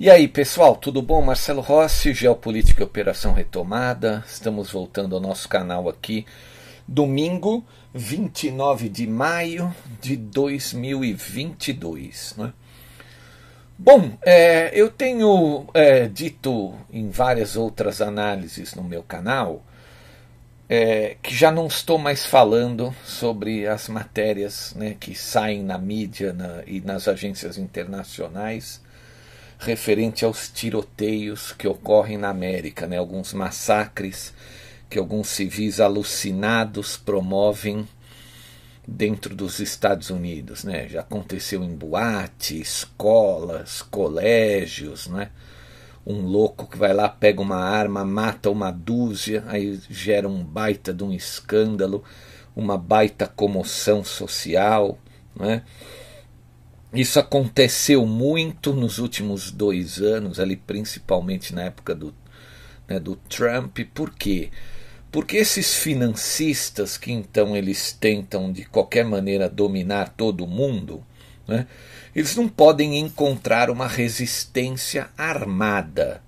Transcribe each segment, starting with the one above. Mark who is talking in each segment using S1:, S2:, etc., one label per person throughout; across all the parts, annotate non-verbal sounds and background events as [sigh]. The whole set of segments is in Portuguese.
S1: E aí, pessoal, tudo bom? Marcelo Rossi, Geopolítica e Operação Retomada. Estamos voltando ao nosso canal aqui. Domingo, 29 de maio de 2022. Né? Bom, é, eu tenho é, dito em várias outras análises no meu canal é, que já não estou mais falando sobre as matérias né, que saem na mídia na, e nas agências internacionais referente aos tiroteios que ocorrem na América, né, alguns massacres que alguns civis alucinados promovem dentro dos Estados Unidos, né? Já aconteceu em boate, escolas, colégios, né? Um louco que vai lá, pega uma arma, mata uma dúzia, aí gera um baita de um escândalo, uma baita comoção social, né? Isso aconteceu muito nos últimos dois anos, ali principalmente na época do, né, do Trump. Por quê? Porque esses financistas que então eles tentam de qualquer maneira dominar todo mundo, né, eles não podem encontrar uma resistência armada.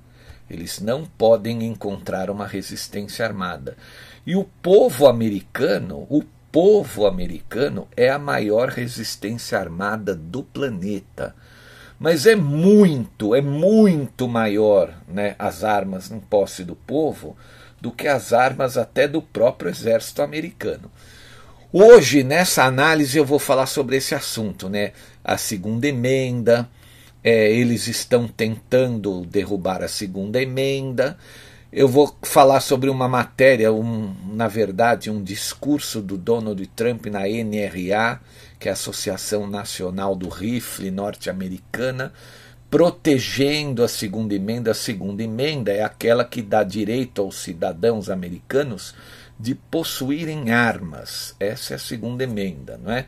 S1: Eles não podem encontrar uma resistência armada. E o povo americano, o povo americano é a maior resistência armada do planeta. Mas é muito, é muito maior né, as armas em posse do povo do que as armas até do próprio exército americano. Hoje, nessa análise, eu vou falar sobre esse assunto, né? A segunda emenda, é, eles estão tentando derrubar a segunda emenda, eu vou falar sobre uma matéria, um, na verdade, um discurso do Donald Trump na NRA, que é a Associação Nacional do Rifle Norte-Americana, protegendo a segunda emenda. A segunda emenda é aquela que dá direito aos cidadãos americanos de possuírem armas. Essa é a segunda emenda, não é?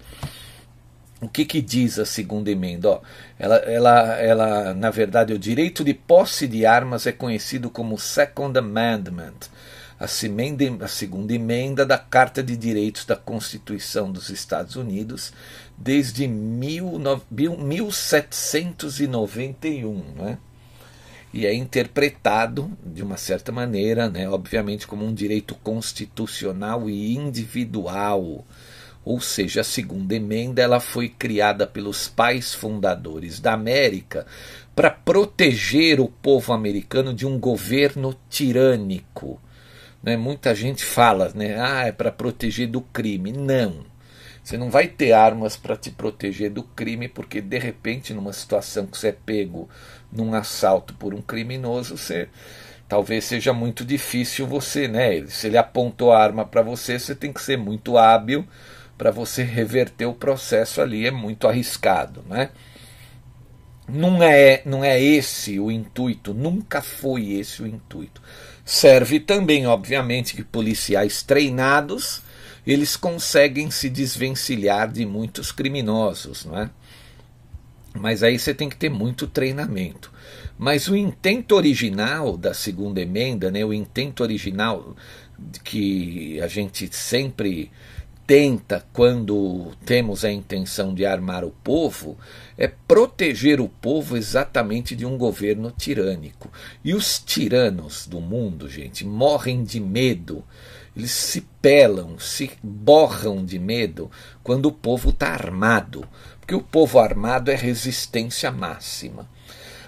S1: O que, que diz a segunda emenda? Ó, ela, ela, ela, na verdade, o direito de posse de armas é conhecido como Second Amendment, a, a segunda emenda da Carta de Direitos da Constituição dos Estados Unidos, desde mil, 1791. Né? E é interpretado, de uma certa maneira, né, obviamente, como um direito constitucional e individual ou seja, a segunda emenda ela foi criada pelos pais fundadores da América para proteger o povo americano de um governo tirânico. Né? Muita gente fala, né? ah, é para proteger do crime. Não. Você não vai ter armas para te proteger do crime, porque de repente, numa situação que você é pego num assalto por um criminoso, você talvez seja muito difícil você, né? Se ele apontou a arma para você, você tem que ser muito hábil para você reverter o processo ali é muito arriscado, né? Não é, não é esse o intuito, nunca foi esse o intuito. Serve também, obviamente, que policiais treinados eles conseguem se desvencilhar de muitos criminosos, não é? Mas aí você tem que ter muito treinamento. Mas o intento original da segunda emenda, né, o intento original que a gente sempre tenta, quando temos a intenção de armar o povo, é proteger o povo exatamente de um governo tirânico. E os tiranos do mundo, gente, morrem de medo. Eles se pelam, se borram de medo quando o povo está armado, porque o povo armado é resistência máxima.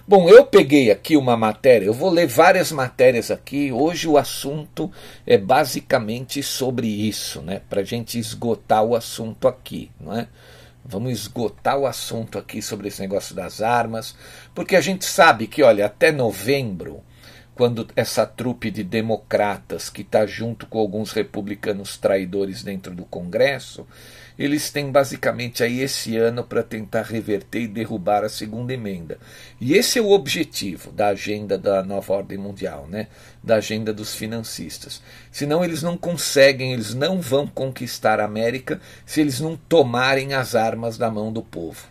S1: Bom, eu peguei aqui uma matéria, eu vou ler várias matérias aqui. Hoje o assunto é basicamente sobre isso, né? Para a gente esgotar o assunto aqui, não é? Vamos esgotar o assunto aqui sobre esse negócio das armas, porque a gente sabe que, olha, até novembro, quando essa trupe de democratas que está junto com alguns republicanos traidores dentro do Congresso, eles têm basicamente aí esse ano para tentar reverter e derrubar a segunda emenda. E esse é o objetivo da agenda da nova ordem mundial, né? da agenda dos financistas. Senão eles não conseguem, eles não vão conquistar a América se eles não tomarem as armas da mão do povo.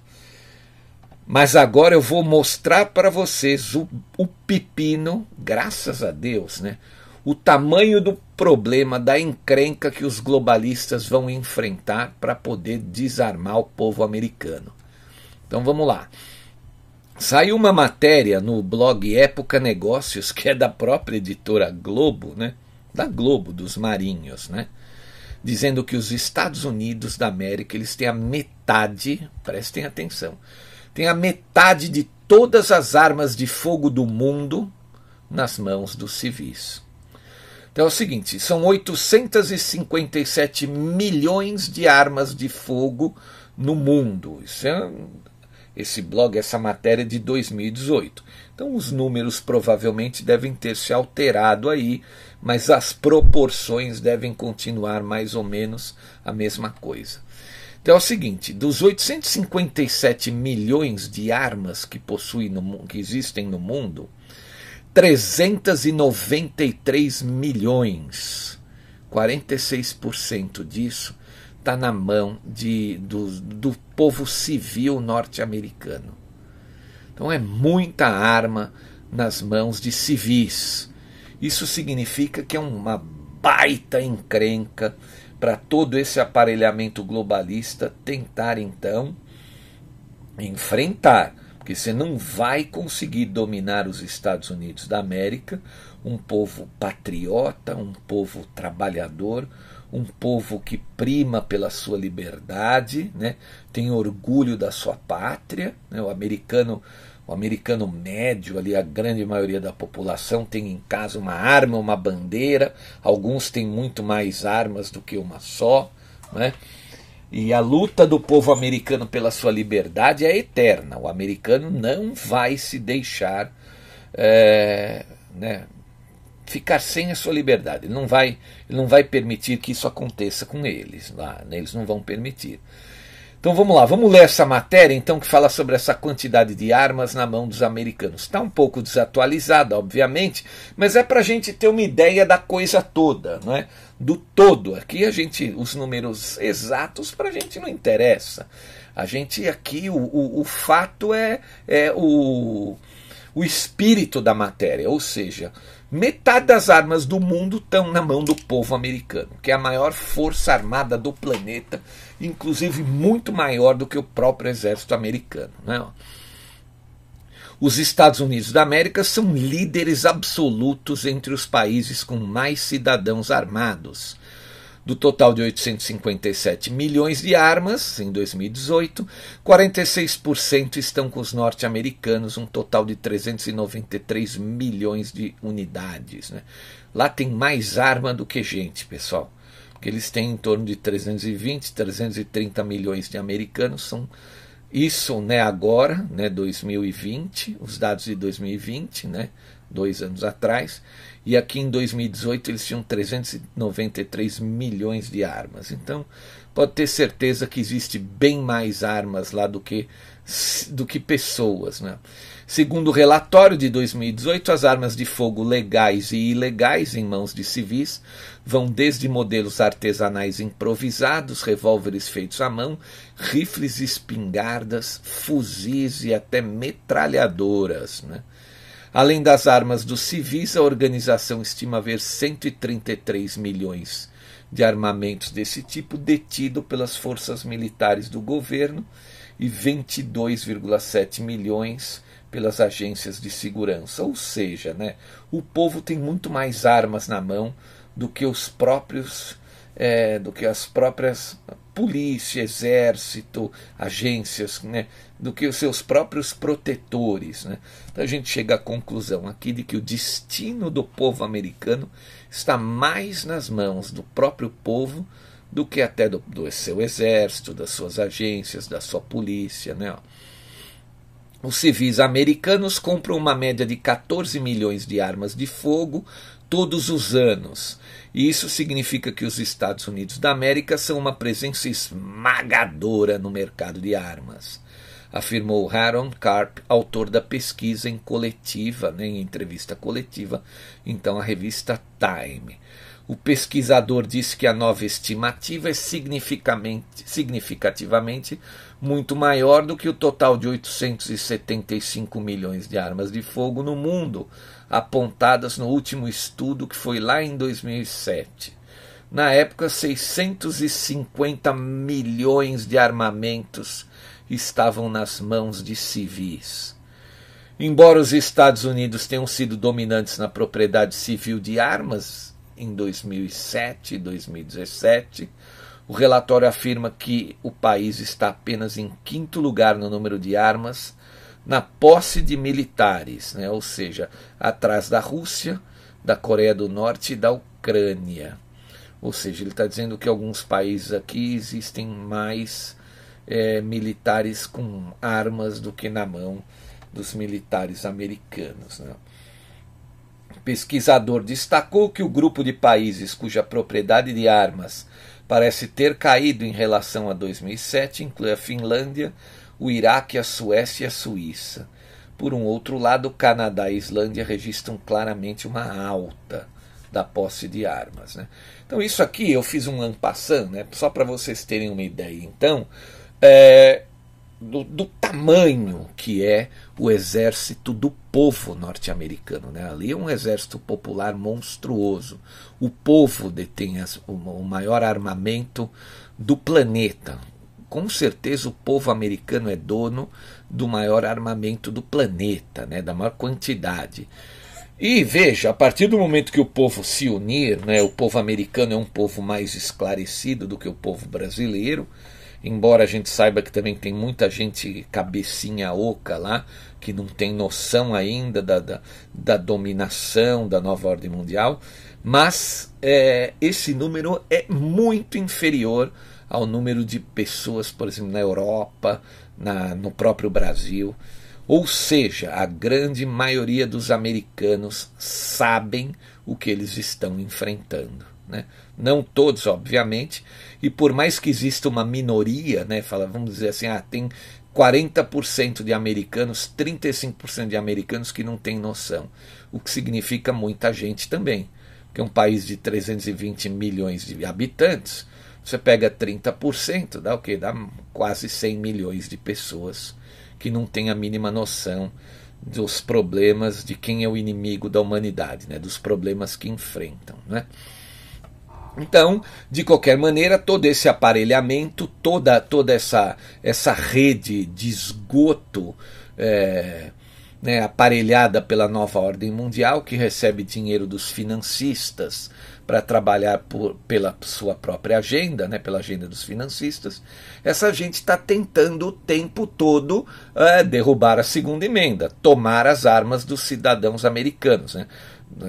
S1: Mas agora eu vou mostrar para vocês o, o pepino, graças a Deus, né? O tamanho do problema, da encrenca que os globalistas vão enfrentar para poder desarmar o povo americano. Então vamos lá. Saiu uma matéria no blog Época Negócios, que é da própria editora Globo, né? Da Globo, dos Marinhos, né? Dizendo que os Estados Unidos da América eles têm a metade, prestem atenção, tem a metade de todas as armas de fogo do mundo nas mãos dos civis. Então é o seguinte: são 857 milhões de armas de fogo no mundo. Isso é, esse blog, essa matéria é de 2018. Então os números provavelmente devem ter se alterado aí, mas as proporções devem continuar mais ou menos a mesma coisa. Então é o seguinte: dos 857 milhões de armas que, possui no, que existem no mundo, 393 milhões. 46% disso está na mão de, do, do povo civil norte-americano. Então é muita arma nas mãos de civis. Isso significa que é uma baita encrenca para todo esse aparelhamento globalista tentar então enfrentar porque você não vai conseguir dominar os Estados Unidos da América, um povo patriota, um povo trabalhador, um povo que prima pela sua liberdade, né? tem orgulho da sua pátria. Né? O americano o americano médio, ali a grande maioria da população tem em casa uma arma, uma bandeira, alguns têm muito mais armas do que uma só. Né? E a luta do povo americano pela sua liberdade é eterna. O americano não vai se deixar é, né, ficar sem a sua liberdade. Ele não vai, ele não vai permitir que isso aconteça com eles. Lá, né, eles não vão permitir. Então vamos lá, vamos ler essa matéria então que fala sobre essa quantidade de armas na mão dos americanos. Está um pouco desatualizada, obviamente, mas é para a gente ter uma ideia da coisa toda, não é? Do todo. Aqui a gente, os números exatos para a gente não interessa. A gente aqui, o, o, o fato é, é o, o espírito da matéria, ou seja, Metade das armas do mundo estão na mão do povo americano, que é a maior força armada do planeta, inclusive muito maior do que o próprio exército americano. Né? Os Estados Unidos da América são líderes absolutos entre os países com mais cidadãos armados. Do total de 857 milhões de armas em 2018, 46% estão com os norte-americanos, um total de 393 milhões de unidades. Né? Lá tem mais arma do que gente, pessoal. Porque eles têm em torno de 320, 330 milhões de americanos. São isso né, agora, né, 2020, os dados de 2020, né, dois anos atrás. E aqui em 2018 eles tinham 393 milhões de armas. Então, pode ter certeza que existe bem mais armas lá do que, do que pessoas. Né? Segundo o relatório de 2018, as armas de fogo legais e ilegais em mãos de civis vão desde modelos artesanais improvisados, revólveres feitos à mão, rifles, espingardas, fuzis e até metralhadoras. Né? Além das armas dos civis, a organização estima haver 133 milhões de armamentos desse tipo detido pelas forças militares do governo e 22,7 milhões pelas agências de segurança. Ou seja, né, o povo tem muito mais armas na mão do que os próprios é, do que as próprias polícia, exército, agências, né, do que os seus próprios protetores. Né. Então a gente chega à conclusão aqui de que o destino do povo americano está mais nas mãos do próprio povo do que até do, do seu exército, das suas agências, da sua polícia. Né. Os civis americanos compram uma média de 14 milhões de armas de fogo todos os anos e isso significa que os Estados Unidos da América são uma presença esmagadora no mercado de armas, afirmou Aaron Karp, autor da pesquisa em coletiva, né, em entrevista coletiva, então a revista Time. O pesquisador disse que a nova estimativa é significativamente muito maior do que o total de 875 milhões de armas de fogo no mundo, apontadas no último estudo que foi lá em 2007. Na época, 650 milhões de armamentos estavam nas mãos de civis. Embora os Estados Unidos tenham sido dominantes na propriedade civil de armas em 2007 e 2017, o relatório afirma que o país está apenas em quinto lugar no número de armas na posse de militares, né? ou seja, atrás da Rússia, da Coreia do Norte e da Ucrânia. Ou seja, ele está dizendo que alguns países aqui existem mais é, militares com armas do que na mão dos militares americanos. Né? O pesquisador destacou que o grupo de países cuja propriedade de armas parece ter caído em relação a 2007 inclui a Finlândia, o Iraque, a Suécia e a Suíça. Por um outro lado, Canadá e Islândia registram claramente uma alta da posse de armas. Né? Então, isso aqui eu fiz um ampassando, né? só para vocês terem uma ideia, então, é, do, do, tamanho que é o exército do povo norte-americano. Né? Ali é um exército popular monstruoso. O povo detém as, o, o maior armamento do planeta com certeza o povo americano é dono do maior armamento do planeta, né, da maior quantidade. E veja, a partir do momento que o povo se unir, né, o povo americano é um povo mais esclarecido do que o povo brasileiro, embora a gente saiba que também tem muita gente cabecinha oca lá, que não tem noção ainda da, da, da dominação da nova ordem mundial, mas é, esse número é muito inferior ao número de pessoas, por exemplo, na Europa, na, no próprio Brasil. Ou seja, a grande maioria dos americanos sabem o que eles estão enfrentando. Né? Não todos, obviamente, e por mais que exista uma minoria, né, fala, vamos dizer assim, ah, tem 40% de americanos, 35% de americanos que não têm noção, o que significa muita gente também, que é um país de 320 milhões de habitantes, você pega 30%, dá o quê? Dá quase 100 milhões de pessoas que não têm a mínima noção dos problemas de quem é o inimigo da humanidade, né? dos problemas que enfrentam. Né? Então, de qualquer maneira, todo esse aparelhamento, toda, toda essa, essa rede de esgoto é, né, aparelhada pela nova ordem mundial, que recebe dinheiro dos financistas, para trabalhar por, pela sua própria agenda, né, pela agenda dos financistas, essa gente está tentando o tempo todo é, derrubar a segunda emenda, tomar as armas dos cidadãos americanos. Né.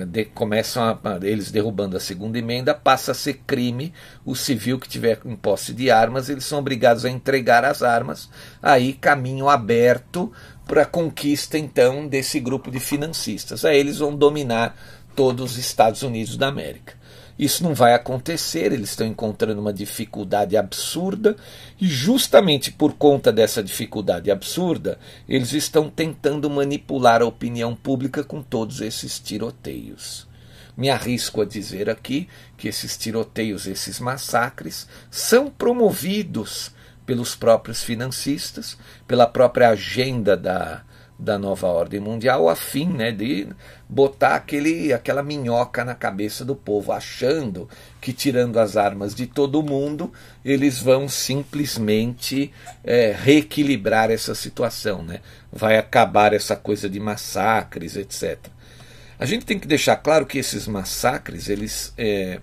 S1: De, começam a, eles derrubando a segunda emenda, passa a ser crime o civil que tiver em posse de armas, eles são obrigados a entregar as armas, aí caminho aberto para a conquista então desse grupo de financistas. Aí eles vão dominar todos os Estados Unidos da América. Isso não vai acontecer, eles estão encontrando uma dificuldade absurda e, justamente por conta dessa dificuldade absurda, eles estão tentando manipular a opinião pública com todos esses tiroteios. Me arrisco a dizer aqui que esses tiroteios, esses massacres, são promovidos pelos próprios financistas, pela própria agenda da, da nova ordem mundial a fim né, de botar aquele, aquela minhoca na cabeça do povo, achando que tirando as armas de todo mundo, eles vão simplesmente é, reequilibrar essa situação, né? vai acabar essa coisa de massacres, etc. A gente tem que deixar claro que esses massacres eles é,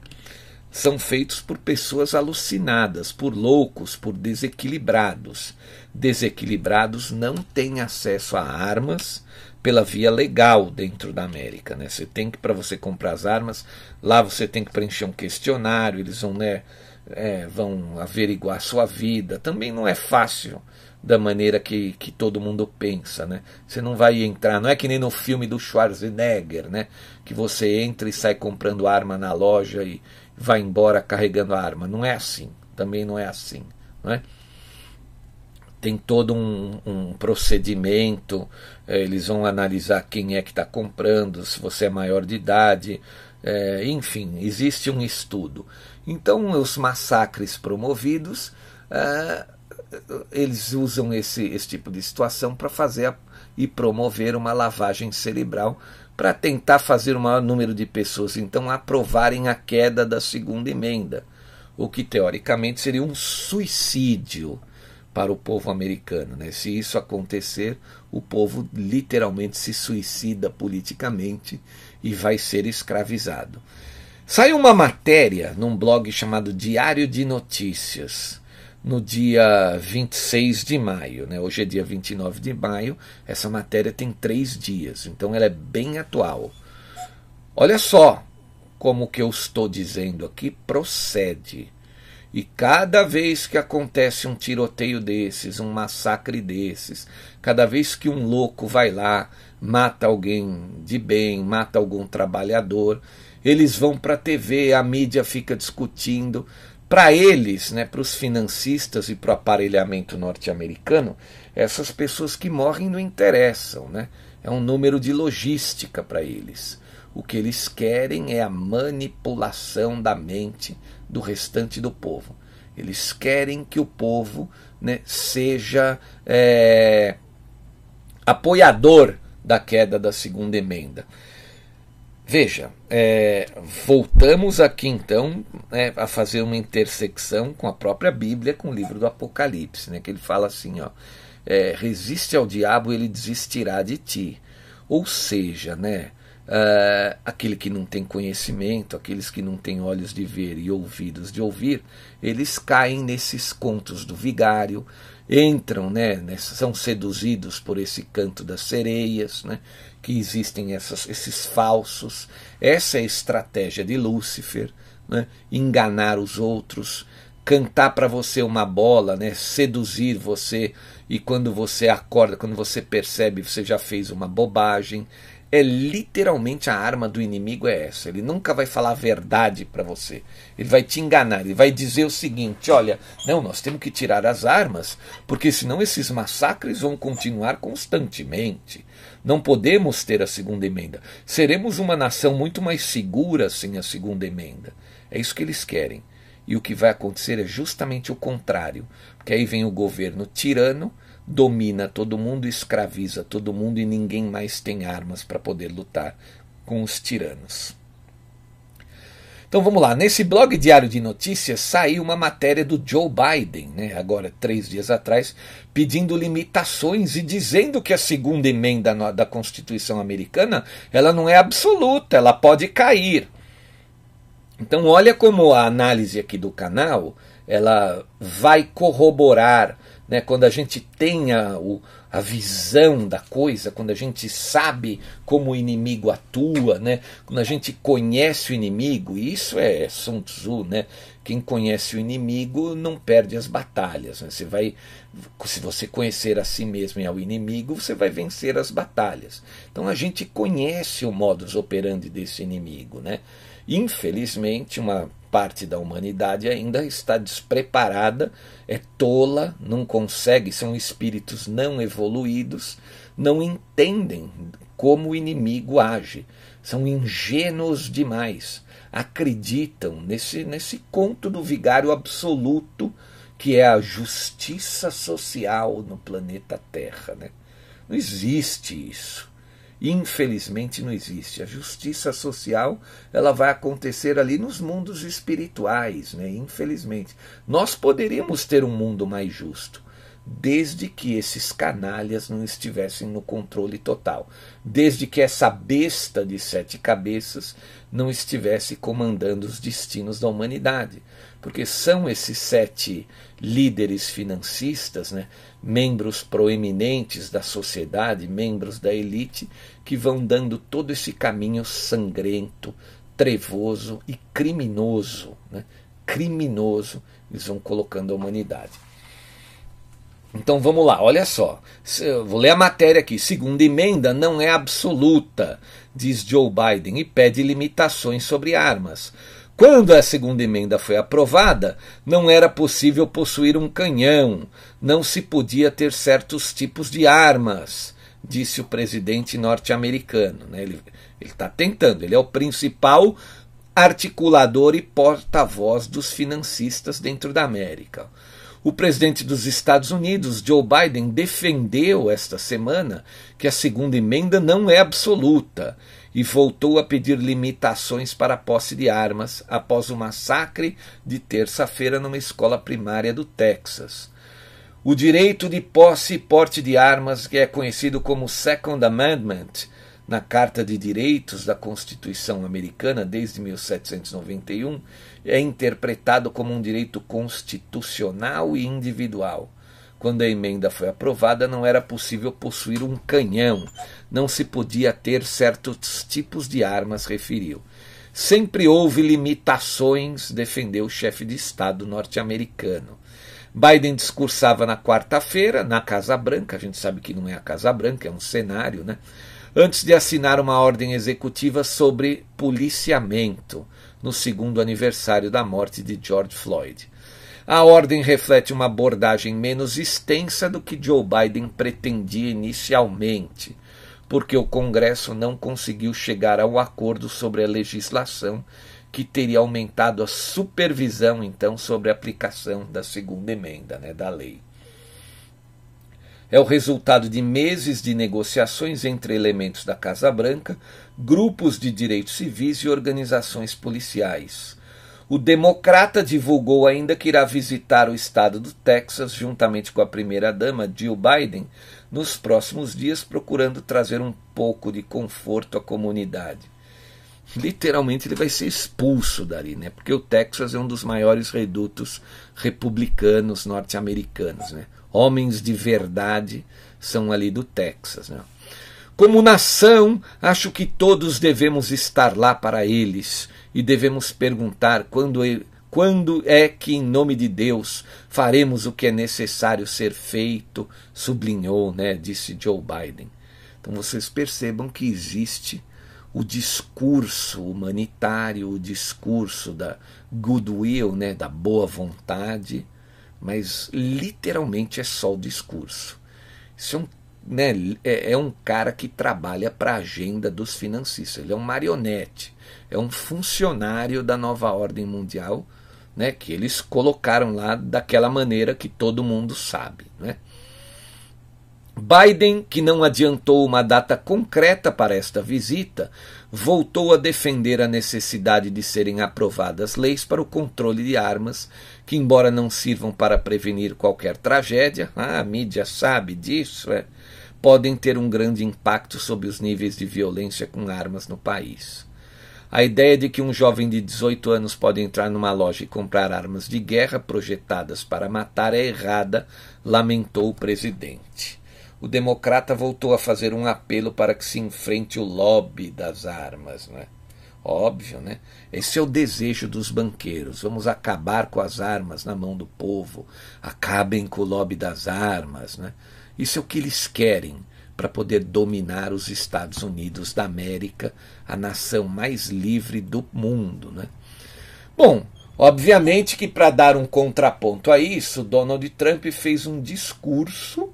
S1: são feitos por pessoas alucinadas, por loucos, por desequilibrados. Desequilibrados não têm acesso a armas pela via legal dentro da América. Né? Você tem que, para você comprar as armas, lá você tem que preencher um questionário, eles vão, né, é, vão averiguar a sua vida. Também não é fácil da maneira que, que todo mundo pensa, né? Você não vai entrar, não é que nem no filme do Schwarzenegger, né? Que você entra e sai comprando arma na loja e vai embora carregando a arma. Não é assim, também não é assim, não é? Tem todo um, um procedimento, é, eles vão analisar quem é que está comprando, se você é maior de idade, é, enfim, existe um estudo. Então, os massacres promovidos é, eles usam esse, esse tipo de situação para fazer a, e promover uma lavagem cerebral para tentar fazer o maior número de pessoas então aprovarem a queda da segunda emenda, o que teoricamente seria um suicídio para o povo americano. Né? Se isso acontecer, o povo literalmente se suicida politicamente e vai ser escravizado. Saiu uma matéria num blog chamado Diário de Notícias no dia 26 de maio. Né? Hoje é dia 29 de maio, essa matéria tem três dias, então ela é bem atual. Olha só como o que eu estou dizendo aqui procede. E cada vez que acontece um tiroteio desses, um massacre desses, cada vez que um louco vai lá, mata alguém de bem, mata algum trabalhador, eles vão para a TV, a mídia fica discutindo, para eles, né, para os financistas e para o aparelhamento norte-americano, essas pessoas que morrem não interessam. Né? É um número de logística para eles. O que eles querem é a manipulação da mente do restante do povo. Eles querem que o povo né, seja é, apoiador da queda da segunda emenda. Veja, é, voltamos aqui então né, a fazer uma intersecção com a própria Bíblia, com o livro do Apocalipse, né, que ele fala assim: ó, é, resiste ao diabo, ele desistirá de ti. Ou seja, né, uh, aquele que não tem conhecimento, aqueles que não têm olhos de ver e ouvidos de ouvir, eles caem nesses contos do vigário, entram, né, são seduzidos por esse canto das sereias, né, que existem essas, esses falsos. Essa é a estratégia de Lúcifer, né, enganar os outros, cantar para você uma bola, né, seduzir você e quando você acorda, quando você percebe, você já fez uma bobagem é literalmente a arma do inimigo é essa. Ele nunca vai falar a verdade para você. Ele vai te enganar. Ele vai dizer o seguinte: olha, não, nós temos que tirar as armas, porque senão esses massacres vão continuar constantemente. Não podemos ter a segunda emenda. Seremos uma nação muito mais segura sem a segunda emenda. É isso que eles querem. E o que vai acontecer é justamente o contrário. Porque aí vem o governo tirano domina todo mundo, escraviza todo mundo e ninguém mais tem armas para poder lutar com os tiranos. Então vamos lá, nesse blog diário de notícias saiu uma matéria do Joe Biden, né, agora três dias atrás, pedindo limitações e dizendo que a segunda emenda da Constituição americana ela não é absoluta, ela pode cair. Então olha como a análise aqui do canal ela vai corroborar né, quando a gente tem a, o, a visão da coisa, quando a gente sabe como o inimigo atua, né, quando a gente conhece o inimigo, isso é Sun Tzu, né, quem conhece o inimigo não perde as batalhas. Né, você vai, se você conhecer a si mesmo e ao inimigo, você vai vencer as batalhas. Então a gente conhece o modus operandi desse inimigo. Né? Infelizmente, uma parte da humanidade ainda está despreparada, é tola, não consegue, são espíritos não evoluídos, não entendem como o inimigo age, são ingênuos demais, acreditam nesse, nesse conto do vigário absoluto que é a justiça social no planeta Terra. Né? Não existe isso. Infelizmente não existe. A justiça social ela vai acontecer ali nos mundos espirituais, né? Infelizmente. Nós poderíamos ter um mundo mais justo, desde que esses canalhas não estivessem no controle total, desde que essa besta de sete cabeças não estivesse comandando os destinos da humanidade. Porque são esses sete líderes financistas, né, membros proeminentes da sociedade, membros da elite, que vão dando todo esse caminho sangrento, trevoso e criminoso. Né, criminoso, eles vão colocando a humanidade. Então vamos lá, olha só. Eu vou ler a matéria aqui. Segunda emenda não é absoluta, diz Joe Biden, e pede limitações sobre armas. Quando a segunda emenda foi aprovada, não era possível possuir um canhão, não se podia ter certos tipos de armas, disse o presidente norte-americano. Né? Ele está tentando, ele é o principal articulador e porta-voz dos financistas dentro da América. O presidente dos Estados Unidos, Joe Biden, defendeu esta semana que a segunda emenda não é absoluta e voltou a pedir limitações para a posse de armas após o massacre de terça-feira numa escola primária do Texas. O direito de posse e porte de armas, que é conhecido como Second Amendment, na Carta de Direitos da Constituição Americana desde 1791, é interpretado como um direito constitucional e individual. Quando a emenda foi aprovada, não era possível possuir um canhão, não se podia ter certos tipos de armas, referiu. Sempre houve limitações, defendeu o chefe de Estado norte-americano. Biden discursava na quarta-feira, na Casa Branca, a gente sabe que não é a Casa Branca, é um cenário, né? Antes de assinar uma ordem executiva sobre policiamento no segundo aniversário da morte de George Floyd. A ordem reflete uma abordagem menos extensa do que Joe Biden pretendia inicialmente, porque o Congresso não conseguiu chegar ao acordo sobre a legislação que teria aumentado a supervisão então sobre a aplicação da segunda emenda né, da lei. É o resultado de meses de negociações entre elementos da Casa Branca, grupos de direitos civis e organizações policiais. O democrata divulgou ainda que irá visitar o estado do Texas juntamente com a primeira-dama Jill Biden nos próximos dias, procurando trazer um pouco de conforto à comunidade. Literalmente ele vai ser expulso dali, né? Porque o Texas é um dos maiores redutos republicanos norte-americanos, né? Homens de verdade são ali do Texas, né? Como nação, acho que todos devemos estar lá para eles e devemos perguntar quando, quando é que, em nome de Deus, faremos o que é necessário ser feito, sublinhou, né, disse Joe Biden. Então vocês percebam que existe o discurso humanitário, o discurso da goodwill, né, da boa vontade, mas literalmente é só o discurso. Isso é um né, é, é um cara que trabalha para a agenda dos financistas. Ele é um marionete, é um funcionário da nova ordem mundial, né, que eles colocaram lá daquela maneira que todo mundo sabe. Né? Biden, que não adiantou uma data concreta para esta visita, voltou a defender a necessidade de serem aprovadas leis para o controle de armas, que, embora não sirvam para prevenir qualquer tragédia, ah, a mídia sabe disso, é, podem ter um grande impacto sobre os níveis de violência com armas no país. A ideia de que um jovem de 18 anos pode entrar numa loja e comprar armas de guerra projetadas para matar é errada, lamentou o presidente. O democrata voltou a fazer um apelo para que se enfrente o lobby das armas, né? Óbvio, né? Esse é o desejo dos banqueiros. Vamos acabar com as armas na mão do povo. Acabem com o lobby das armas, né? Isso é o que eles querem para poder dominar os Estados Unidos da América, a nação mais livre do mundo. Né? Bom, obviamente que para dar um contraponto a isso, Donald Trump fez um discurso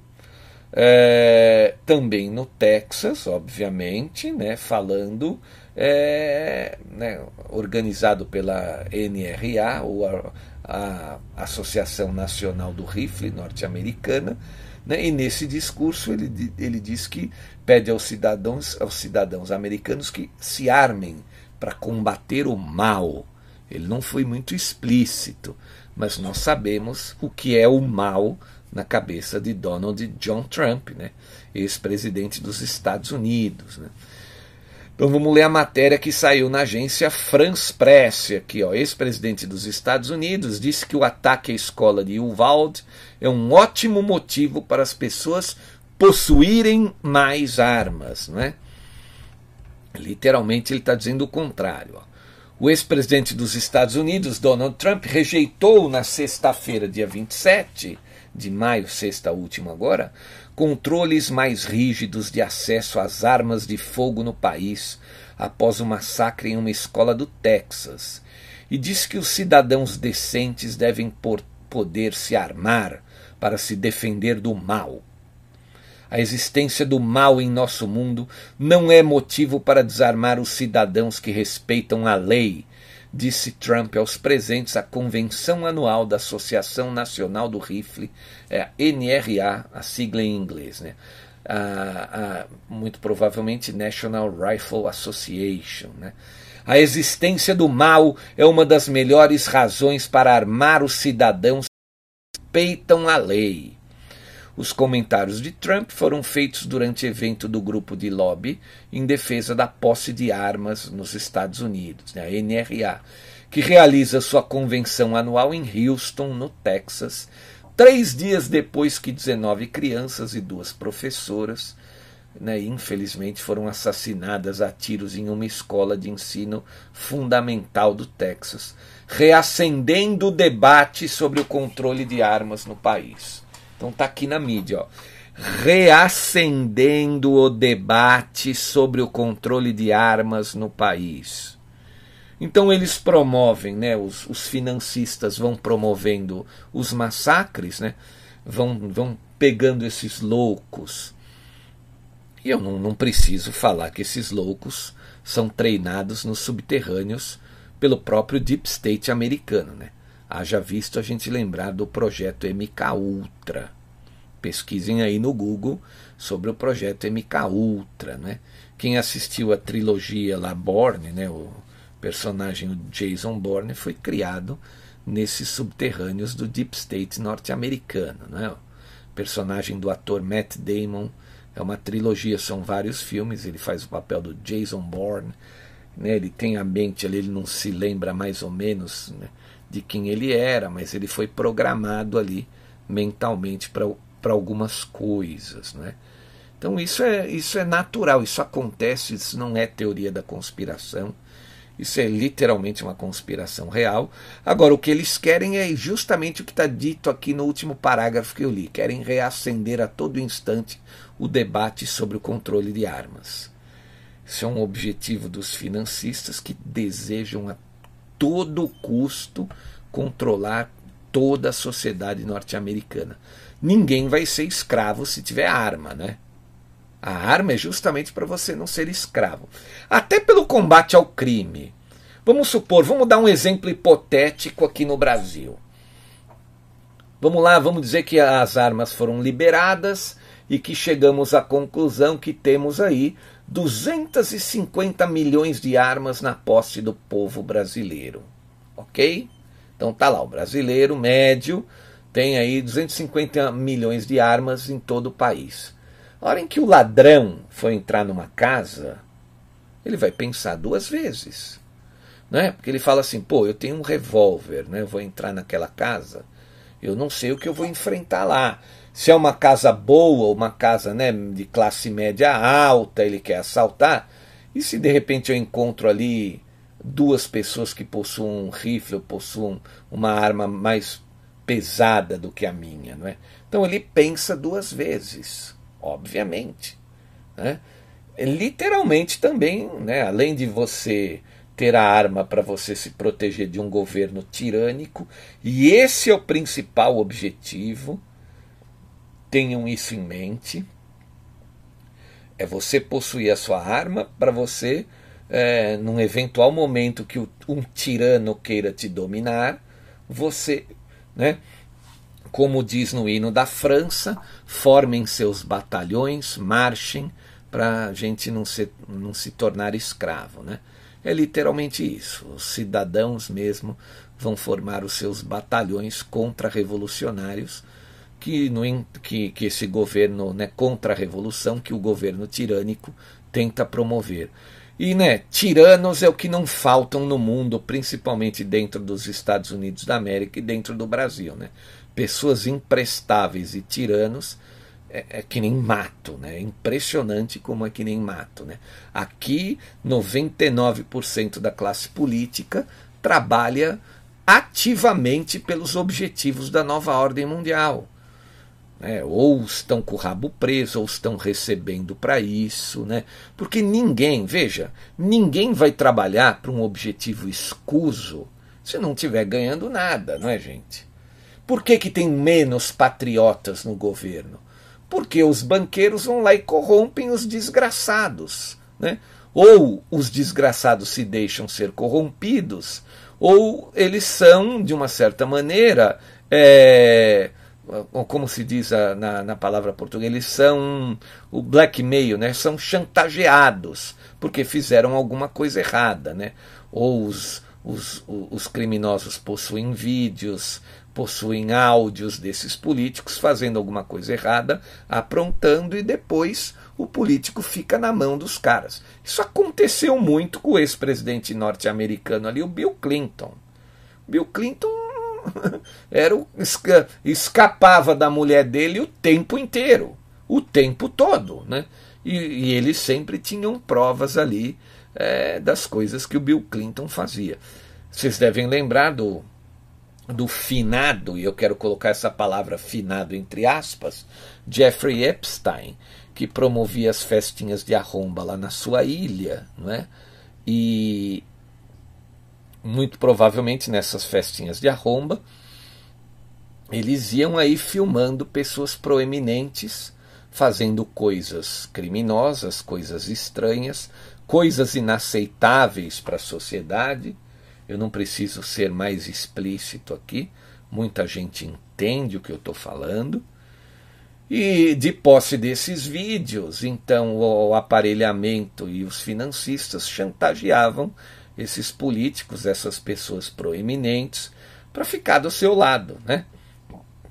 S1: é, também no Texas, obviamente, né, falando, é, né, organizado pela NRA, ou a, a Associação Nacional do Rifle norte-americana, né? e nesse discurso ele, ele diz que pede aos cidadãos, aos cidadãos americanos que se armem para combater o mal. Ele não foi muito explícito, mas nós sabemos o que é o mal na cabeça de Donald John Trump, né? ex-presidente dos Estados Unidos. Né? Então vamos ler a matéria que saiu na agência France Press, aqui, ó, ex-presidente dos Estados Unidos, disse que o ataque à escola de Uvalde é um ótimo motivo para as pessoas possuírem mais armas, não é? Literalmente ele está dizendo o contrário. Ó. O ex-presidente dos Estados Unidos, Donald Trump, rejeitou na sexta-feira, dia 27 de maio, sexta última agora, controles mais rígidos de acesso às armas de fogo no país após o massacre em uma escola do Texas e diz que os cidadãos decentes devem poder se armar para se defender do mal. A existência do mal em nosso mundo não é motivo para desarmar os cidadãos que respeitam a lei disse Trump aos presentes à convenção anual da Associação Nacional do Rifle, é a NRA, a sigla em inglês, né? A, a, muito provavelmente National Rifle Association. Né? A existência do mal é uma das melhores razões para armar os cidadãos que respeitam a lei. Os comentários de Trump foram feitos durante evento do grupo de lobby em defesa da posse de armas nos Estados Unidos, né, a NRA, que realiza sua convenção anual em Houston, no Texas, três dias depois que 19 crianças e duas professoras, né, infelizmente, foram assassinadas a tiros em uma escola de ensino fundamental do Texas, reacendendo o debate sobre o controle de armas no país. Então tá aqui na mídia, ó. Reacendendo o debate sobre o controle de armas no país. Então eles promovem, né, os, os financistas vão promovendo os massacres, né, vão, vão pegando esses loucos. E eu não, não preciso falar que esses loucos são treinados nos subterrâneos pelo próprio Deep State americano. Né? Haja visto a gente lembrar do projeto MK Ultra. Pesquisem aí no Google sobre o projeto MK Ultra, né? Quem assistiu a trilogia lá Bourne, né, o personagem Jason Bourne foi criado nesses subterrâneos do Deep State norte-americano, né? O personagem do ator Matt Damon é uma trilogia, são vários filmes, ele faz o papel do Jason Bourne, né? Ele tem a mente ali, ele não se lembra mais ou menos né, de quem ele era, mas ele foi programado ali mentalmente para algumas coisas. Né? Então isso é, isso é natural, isso acontece, isso não é teoria da conspiração. Isso é literalmente uma conspiração real. Agora, o que eles querem é justamente o que está dito aqui no último parágrafo que eu li. Querem reacender a todo instante o debate sobre o controle de armas. Isso é um objetivo dos financistas que desejam a todo custo controlar toda a sociedade norte-americana. Ninguém vai ser escravo se tiver arma, né? A arma é justamente para você não ser escravo. Até pelo combate ao crime. Vamos supor, vamos dar um exemplo hipotético aqui no Brasil. Vamos lá, vamos dizer que as armas foram liberadas e que chegamos à conclusão que temos aí 250 milhões de armas na posse do povo brasileiro. Ok? Então tá lá, o brasileiro médio tem aí 250 milhões de armas em todo o país. A hora em que o ladrão for entrar numa casa, ele vai pensar duas vezes. Né? Porque ele fala assim, pô, eu tenho um revólver, né? eu vou entrar naquela casa, eu não sei o que eu vou enfrentar lá se é uma casa boa, uma casa né, de classe média alta, ele quer assaltar, e se de repente eu encontro ali duas pessoas que possuem um rifle ou possuem uma arma mais pesada do que a minha, não é? Então ele pensa duas vezes, obviamente. Né? Literalmente também, né, além de você ter a arma para você se proteger de um governo tirânico, e esse é o principal objetivo, tenham isso em mente. É você possuir a sua arma para você, é, num eventual momento que um tirano queira te dominar, você, né? Como diz no hino da França, formem seus batalhões, marchem para a gente não se, não se tornar escravo, né? É literalmente isso. Os cidadãos mesmo vão formar os seus batalhões contra-revolucionários que, no, que, que esse governo, né, contra-revolução, que o governo tirânico tenta promover. E, né, tiranos é o que não faltam no mundo, principalmente dentro dos Estados Unidos da América e dentro do Brasil, né? Pessoas imprestáveis e tiranos é, é, que nem mato, né? É impressionante como é que nem mato, né? Aqui, 99% da classe política trabalha ativamente pelos objetivos da nova ordem mundial. Né? Ou estão com o rabo preso, ou estão recebendo para isso, né? Porque ninguém, veja, ninguém vai trabalhar para um objetivo escuso se não estiver ganhando nada, não é, gente? Por que, que tem menos patriotas no governo? Porque os banqueiros vão lá e corrompem os desgraçados. Né? Ou os desgraçados se deixam ser corrompidos, ou eles são, de uma certa maneira, é, como se diz na, na palavra portuguesa, eles são o blackmail, né? são chantageados porque fizeram alguma coisa errada. Né? Ou os, os, os criminosos possuem vídeos, possuem áudios desses políticos fazendo alguma coisa errada, aprontando e depois o político fica na mão dos caras. Isso aconteceu muito com o ex-presidente norte-americano ali, o Bill Clinton. Bill Clinton [laughs] era o, escapava da mulher dele o tempo inteiro, o tempo todo, né? E, e eles sempre tinham provas ali é, das coisas que o Bill Clinton fazia. Vocês devem lembrar do, do finado, e eu quero colocar essa palavra finado entre aspas, Jeffrey Epstein, que promovia as festinhas de arromba lá na sua ilha, não é? E muito provavelmente nessas festinhas de arromba, eles iam aí filmando pessoas proeminentes fazendo coisas criminosas, coisas estranhas, coisas inaceitáveis para a sociedade. Eu não preciso ser mais explícito aqui, muita gente entende o que eu estou falando. E de posse desses vídeos, então o aparelhamento e os financistas chantageavam esses políticos, essas pessoas proeminentes, para ficar do seu lado. Né?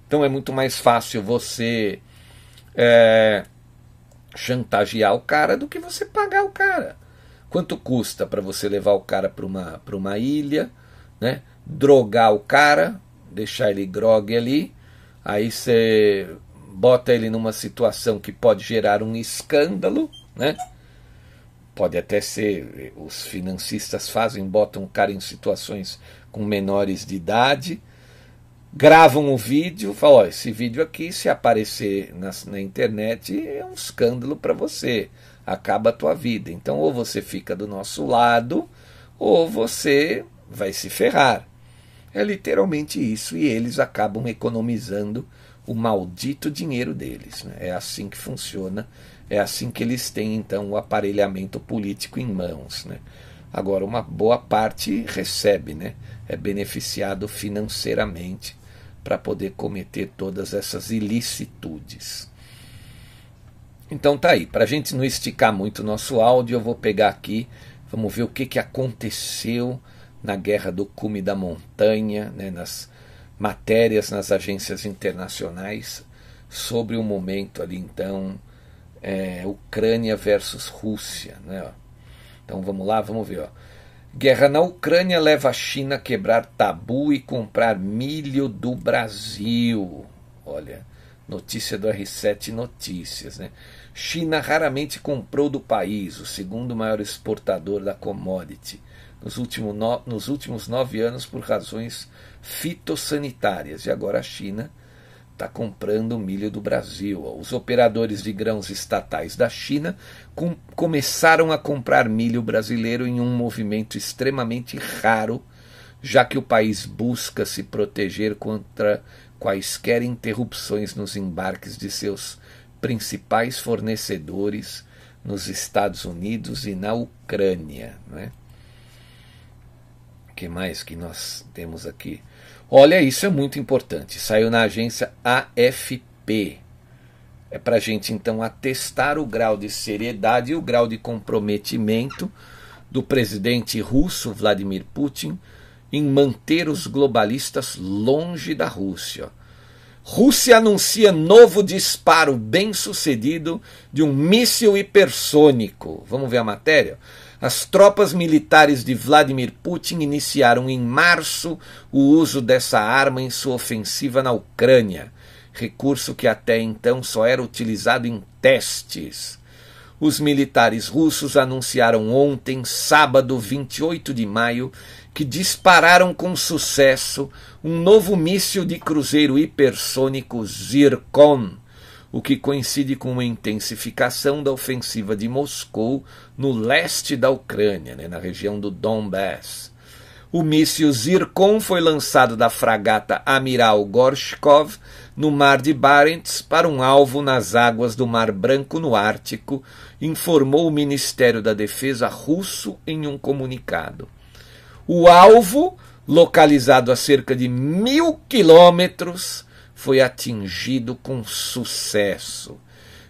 S1: Então é muito mais fácil você é, chantagear o cara do que você pagar o cara. Quanto custa para você levar o cara para uma, uma ilha, né? drogar o cara, deixar ele grogue ali, aí você bota ele numa situação que pode gerar um escândalo, né? Pode até ser, os financistas fazem, botam o cara em situações com menores de idade, gravam o vídeo, falam: ó, esse vídeo aqui, se aparecer na, na internet, é um escândalo para você, acaba a tua vida. Então, ou você fica do nosso lado, ou você vai se ferrar. É literalmente isso, e eles acabam economizando o maldito dinheiro deles. Né? É assim que funciona, é assim que eles têm então o aparelhamento político em mãos. Né? Agora, uma boa parte recebe, né? é beneficiado financeiramente para poder cometer todas essas ilicitudes. Então tá aí, para a gente não esticar muito o nosso áudio, eu vou pegar aqui, vamos ver o que, que aconteceu na guerra do cume da montanha, né, nas matérias nas agências internacionais sobre o momento ali, então, é, Ucrânia versus Rússia. Né, ó. Então vamos lá, vamos ver. Ó. Guerra na Ucrânia leva a China a quebrar tabu e comprar milho do Brasil. Olha, notícia do R7 Notícias. Né? China raramente comprou do país, o segundo maior exportador da commodity, nos, último no, nos últimos nove anos por razões fitossanitárias. E agora a China está comprando milho do Brasil. Os operadores de grãos estatais da China com, começaram a comprar milho brasileiro em um movimento extremamente raro, já que o país busca se proteger contra quaisquer interrupções nos embarques de seus principais fornecedores nos Estados Unidos e na Ucrânia. Né? que mais que nós temos aqui? Olha, isso é muito importante. Saiu na agência AFP. É para a gente então atestar o grau de seriedade e o grau de comprometimento do presidente russo Vladimir Putin em manter os globalistas longe da Rússia. Rússia anuncia novo disparo bem sucedido de um míssil hipersônico. Vamos ver a matéria? As tropas militares de Vladimir Putin iniciaram em março o uso dessa arma em sua ofensiva na Ucrânia recurso que até então só era utilizado em testes. Os militares russos anunciaram ontem, sábado 28 de maio, que dispararam com sucesso um novo míssil de cruzeiro hipersônico Zircon, o que coincide com uma intensificação da ofensiva de Moscou no leste da Ucrânia, né, na região do Donbass. O míssil Zircon foi lançado da fragata Amiral Gorshkov no Mar de Barents para um alvo nas águas do Mar Branco no Ártico, informou o Ministério da Defesa russo em um comunicado. O alvo, localizado a cerca de mil quilômetros, foi atingido com sucesso.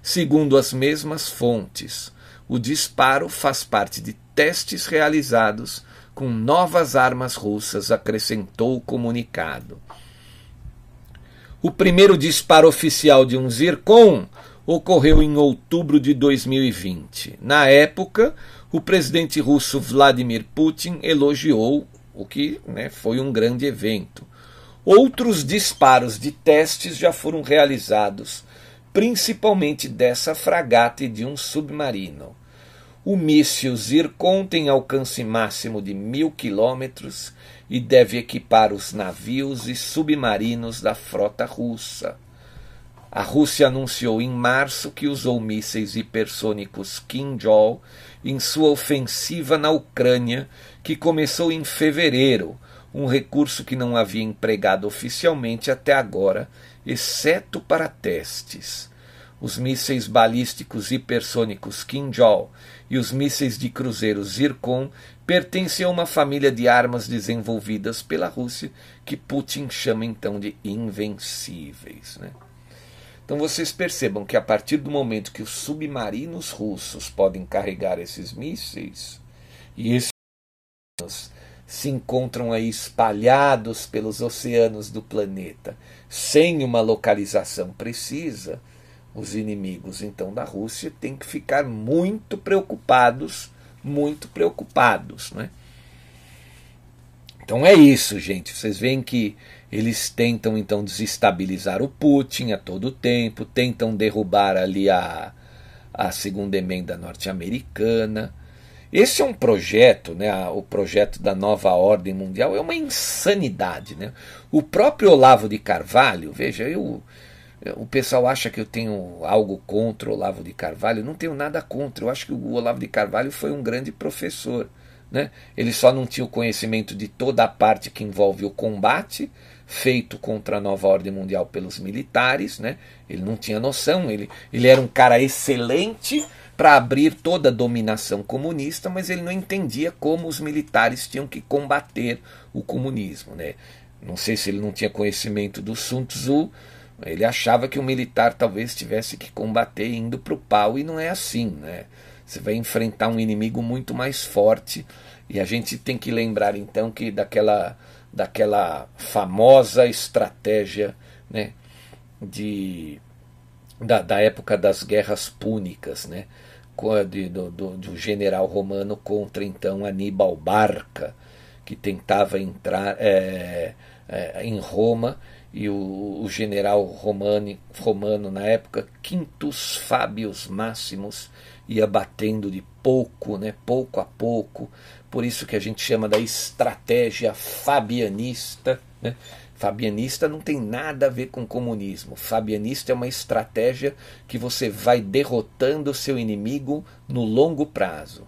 S1: Segundo as mesmas fontes, o disparo faz parte de testes realizados com novas armas russas, acrescentou o comunicado. O primeiro disparo oficial de um Zircon ocorreu em outubro de 2020. Na época, o presidente russo Vladimir Putin elogiou o que né, foi um grande evento. Outros disparos de testes já foram realizados, principalmente dessa fragata e de um submarino. O míssil Zircon tem alcance máximo de mil quilômetros e deve equipar os navios e submarinos da frota russa. A Rússia anunciou em março que usou mísseis hipersônicos Kinjal em sua ofensiva na Ucrânia, que começou em fevereiro, um recurso que não havia empregado oficialmente até agora, exceto para testes. Os mísseis balísticos hipersônicos Kinjal e os mísseis de cruzeiro Zircon pertencem a uma família de armas desenvolvidas pela Rússia que Putin chama então de invencíveis. Né? Então vocês percebam que a partir do momento que os submarinos russos podem carregar esses mísseis, e esses se encontram aí espalhados pelos oceanos do planeta, sem uma localização precisa, os inimigos então da Rússia têm que ficar muito preocupados muito preocupados. Né? Então é isso, gente. Vocês veem que eles tentam então desestabilizar o Putin a todo tempo, tentam derrubar ali a, a segunda emenda norte-americana. Esse é um projeto, né, o projeto da nova ordem mundial, é uma insanidade. Né? O próprio Olavo de Carvalho, veja, eu, o pessoal acha que eu tenho algo contra o Olavo de Carvalho. Não tenho nada contra. Eu acho que o Olavo de Carvalho foi um grande professor. Né? Ele só não tinha o conhecimento de toda a parte que envolve o combate feito contra a nova ordem mundial pelos militares. Né? Ele não tinha noção. Ele, ele era um cara excelente para abrir toda a dominação comunista, mas ele não entendia como os militares tinham que combater o comunismo. Né? Não sei se ele não tinha conhecimento do Sun Tzu ele achava que o militar talvez tivesse que combater indo para o pau, e não é assim. Né? Você vai enfrentar um inimigo muito mais forte, e a gente tem que lembrar então que daquela, daquela famosa estratégia né, de, da, da época das guerras púnicas, né? Do, do, do, general romano contra então Aníbal Barca, que tentava entrar é, é, em Roma e o, o general romani, romano na época, Quintus Fábios Máximos, ia batendo de pouco, né, pouco a pouco, por isso que a gente chama da estratégia fabianista. Né? Fabianista não tem nada a ver com comunismo. Fabianista é uma estratégia que você vai derrotando o seu inimigo no longo prazo.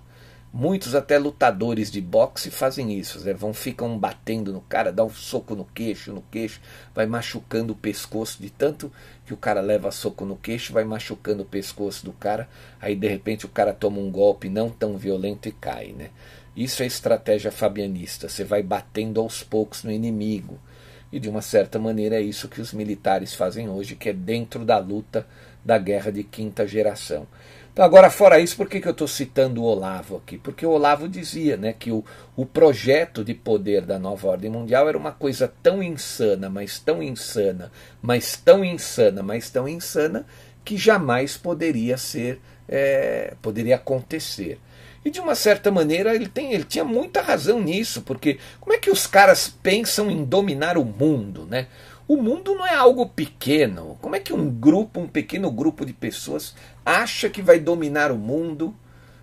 S1: Muitos até lutadores de boxe fazem isso, né? vão ficam batendo no cara, dá um soco no queixo, no queixo, vai machucando o pescoço de tanto que o cara leva soco no queixo, vai machucando o pescoço do cara, aí de repente o cara toma um golpe não tão violento e cai, né? Isso é estratégia fabianista, você vai batendo aos poucos no inimigo. E de uma certa maneira é isso que os militares fazem hoje, que é dentro da luta da guerra de quinta geração. Então, agora, fora isso, por que, que eu estou citando o Olavo aqui? Porque o Olavo dizia né, que o, o projeto de poder da nova ordem mundial era uma coisa tão insana, mas tão insana, mas tão insana, mas tão insana, que jamais poderia ser, é, poderia acontecer. E de uma certa maneira ele, tem, ele tinha muita razão nisso, porque como é que os caras pensam em dominar o mundo, né? O mundo não é algo pequeno. Como é que um grupo, um pequeno grupo de pessoas, acha que vai dominar o mundo,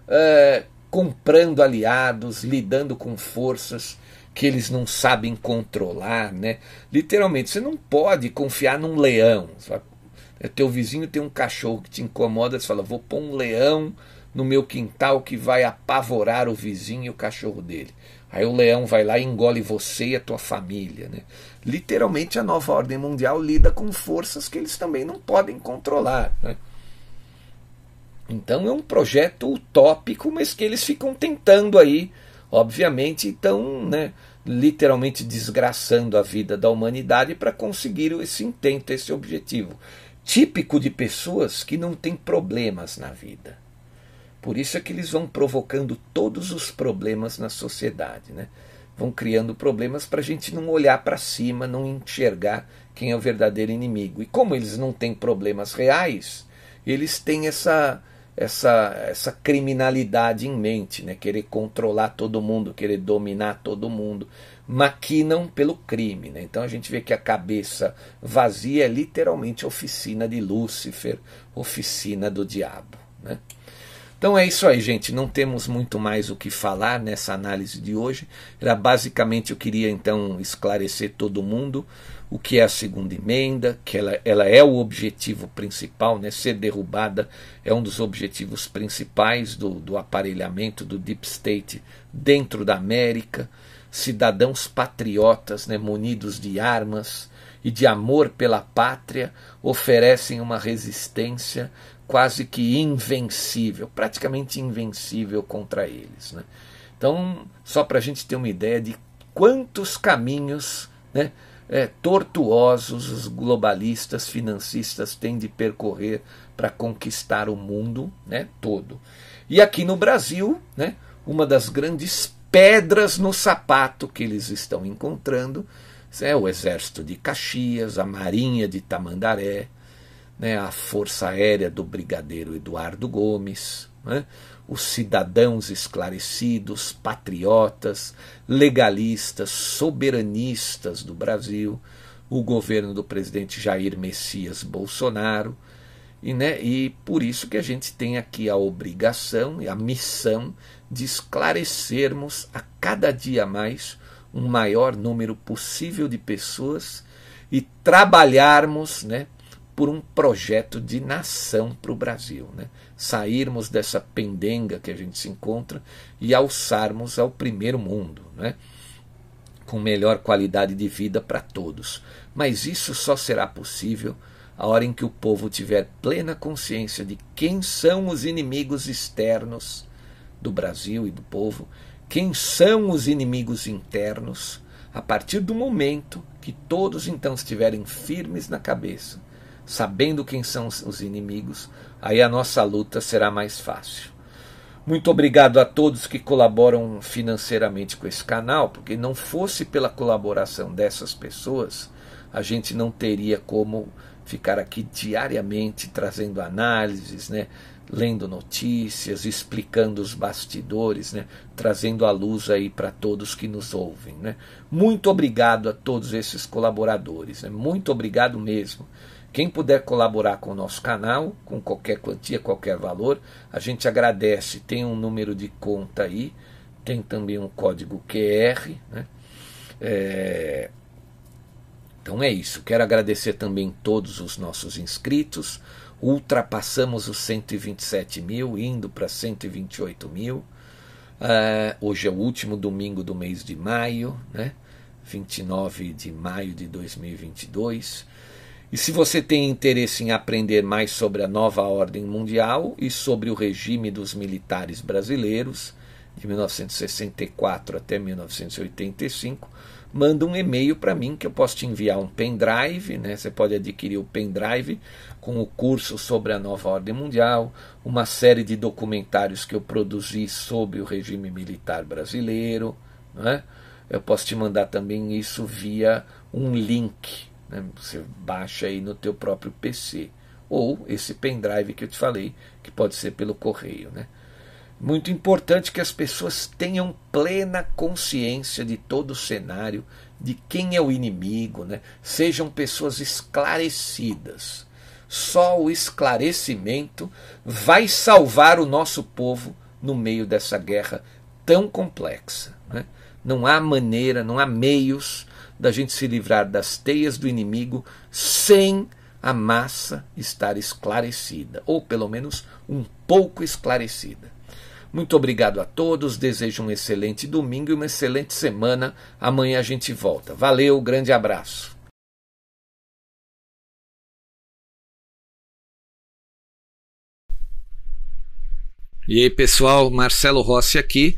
S1: é, comprando aliados, lidando com forças que eles não sabem controlar, né? Literalmente, você não pode confiar num leão. Sabe? É, teu vizinho tem um cachorro que te incomoda, você fala, vou pôr um leão no meu quintal que vai apavorar o vizinho e o cachorro dele. Aí o leão vai lá e engole você e a tua família. Né? Literalmente a nova ordem mundial lida com forças que eles também não podem controlar. Né? Então é um projeto utópico, mas que eles ficam tentando aí, obviamente, estão né, literalmente desgraçando a vida da humanidade para conseguir esse intento, esse objetivo. Típico de pessoas que não têm problemas na vida. Por isso é que eles vão provocando todos os problemas na sociedade, né? Vão criando problemas para a gente não olhar para cima, não enxergar quem é o verdadeiro inimigo. E como eles não têm problemas reais, eles têm essa essa, essa criminalidade em mente, né? querer controlar todo mundo, querer dominar todo mundo, maquinam pelo crime. Né? Então a gente vê que a cabeça vazia é literalmente oficina de Lúcifer, oficina do diabo. Né? Então é isso aí, gente. Não temos muito mais o que falar nessa análise de hoje. Era basicamente eu queria então esclarecer todo mundo o que é a segunda emenda, que ela, ela é o objetivo principal, né? ser derrubada é um dos objetivos principais do, do aparelhamento do Deep State dentro da América. Cidadãos patriotas, né? munidos de armas e de amor pela pátria, oferecem uma resistência quase que invencível, praticamente invencível contra eles. Né? Então, só para a gente ter uma ideia de quantos caminhos né, é, tortuosos os globalistas financistas têm de percorrer para conquistar o mundo né, todo. E aqui no Brasil, né, uma das grandes pedras no sapato que eles estão encontrando é o exército de Caxias, a marinha de Tamandaré, né, a Força Aérea do Brigadeiro Eduardo Gomes, né, os cidadãos esclarecidos, patriotas, legalistas, soberanistas do Brasil, o governo do presidente Jair Messias Bolsonaro. E, né, e por isso que a gente tem aqui a obrigação e a missão de esclarecermos a cada dia mais um maior número possível de pessoas e trabalharmos né, por um projeto de nação para o Brasil. Né? Sairmos dessa pendenga que a gente se encontra e alçarmos ao primeiro mundo, né? com melhor qualidade de vida para todos. Mas isso só será possível a hora em que o povo tiver plena consciência de quem são os inimigos externos do Brasil e do povo, quem são os inimigos internos, a partir do momento que todos então estiverem firmes na cabeça sabendo quem são os inimigos, aí a nossa luta será mais fácil. Muito obrigado a todos que colaboram financeiramente com esse canal, porque não fosse pela colaboração dessas pessoas, a gente não teria como ficar aqui diariamente trazendo análises, né, lendo notícias, explicando os bastidores, né, trazendo a luz aí para todos que nos ouvem. Né. Muito obrigado a todos esses colaboradores, né, muito obrigado mesmo. Quem puder colaborar com o nosso canal, com qualquer quantia, qualquer valor, a gente agradece. Tem um número de conta aí, tem também um código QR. Né? É... Então é isso. Quero agradecer também todos os nossos inscritos. Ultrapassamos os 127 mil, indo para 128 mil. Uh, hoje é o último domingo do mês de maio, né? 29 de maio de 2022. E se você tem interesse em aprender mais sobre a nova ordem mundial e sobre o regime dos militares brasileiros, de 1964 até 1985, manda um e-mail para mim que eu posso te enviar um pendrive, né? Você pode adquirir o pendrive com o curso sobre a nova ordem mundial, uma série de documentários que eu produzi sobre o regime militar brasileiro, né? Eu posso te mandar também isso via um link, né? Você baixa aí no teu próprio PC ou esse pendrive que eu te falei, que pode ser pelo correio, né? Muito importante que as pessoas tenham plena consciência de todo o cenário, de quem é o inimigo, né? sejam pessoas esclarecidas. Só o esclarecimento vai salvar o nosso povo no meio dessa guerra tão complexa. Né? Não há maneira, não há meios da gente se livrar das teias do inimigo sem a massa estar esclarecida, ou pelo menos um pouco esclarecida. Muito obrigado a todos, desejo um excelente domingo e uma excelente semana. Amanhã a gente volta. Valeu, grande abraço. E aí, pessoal, Marcelo Rossi aqui.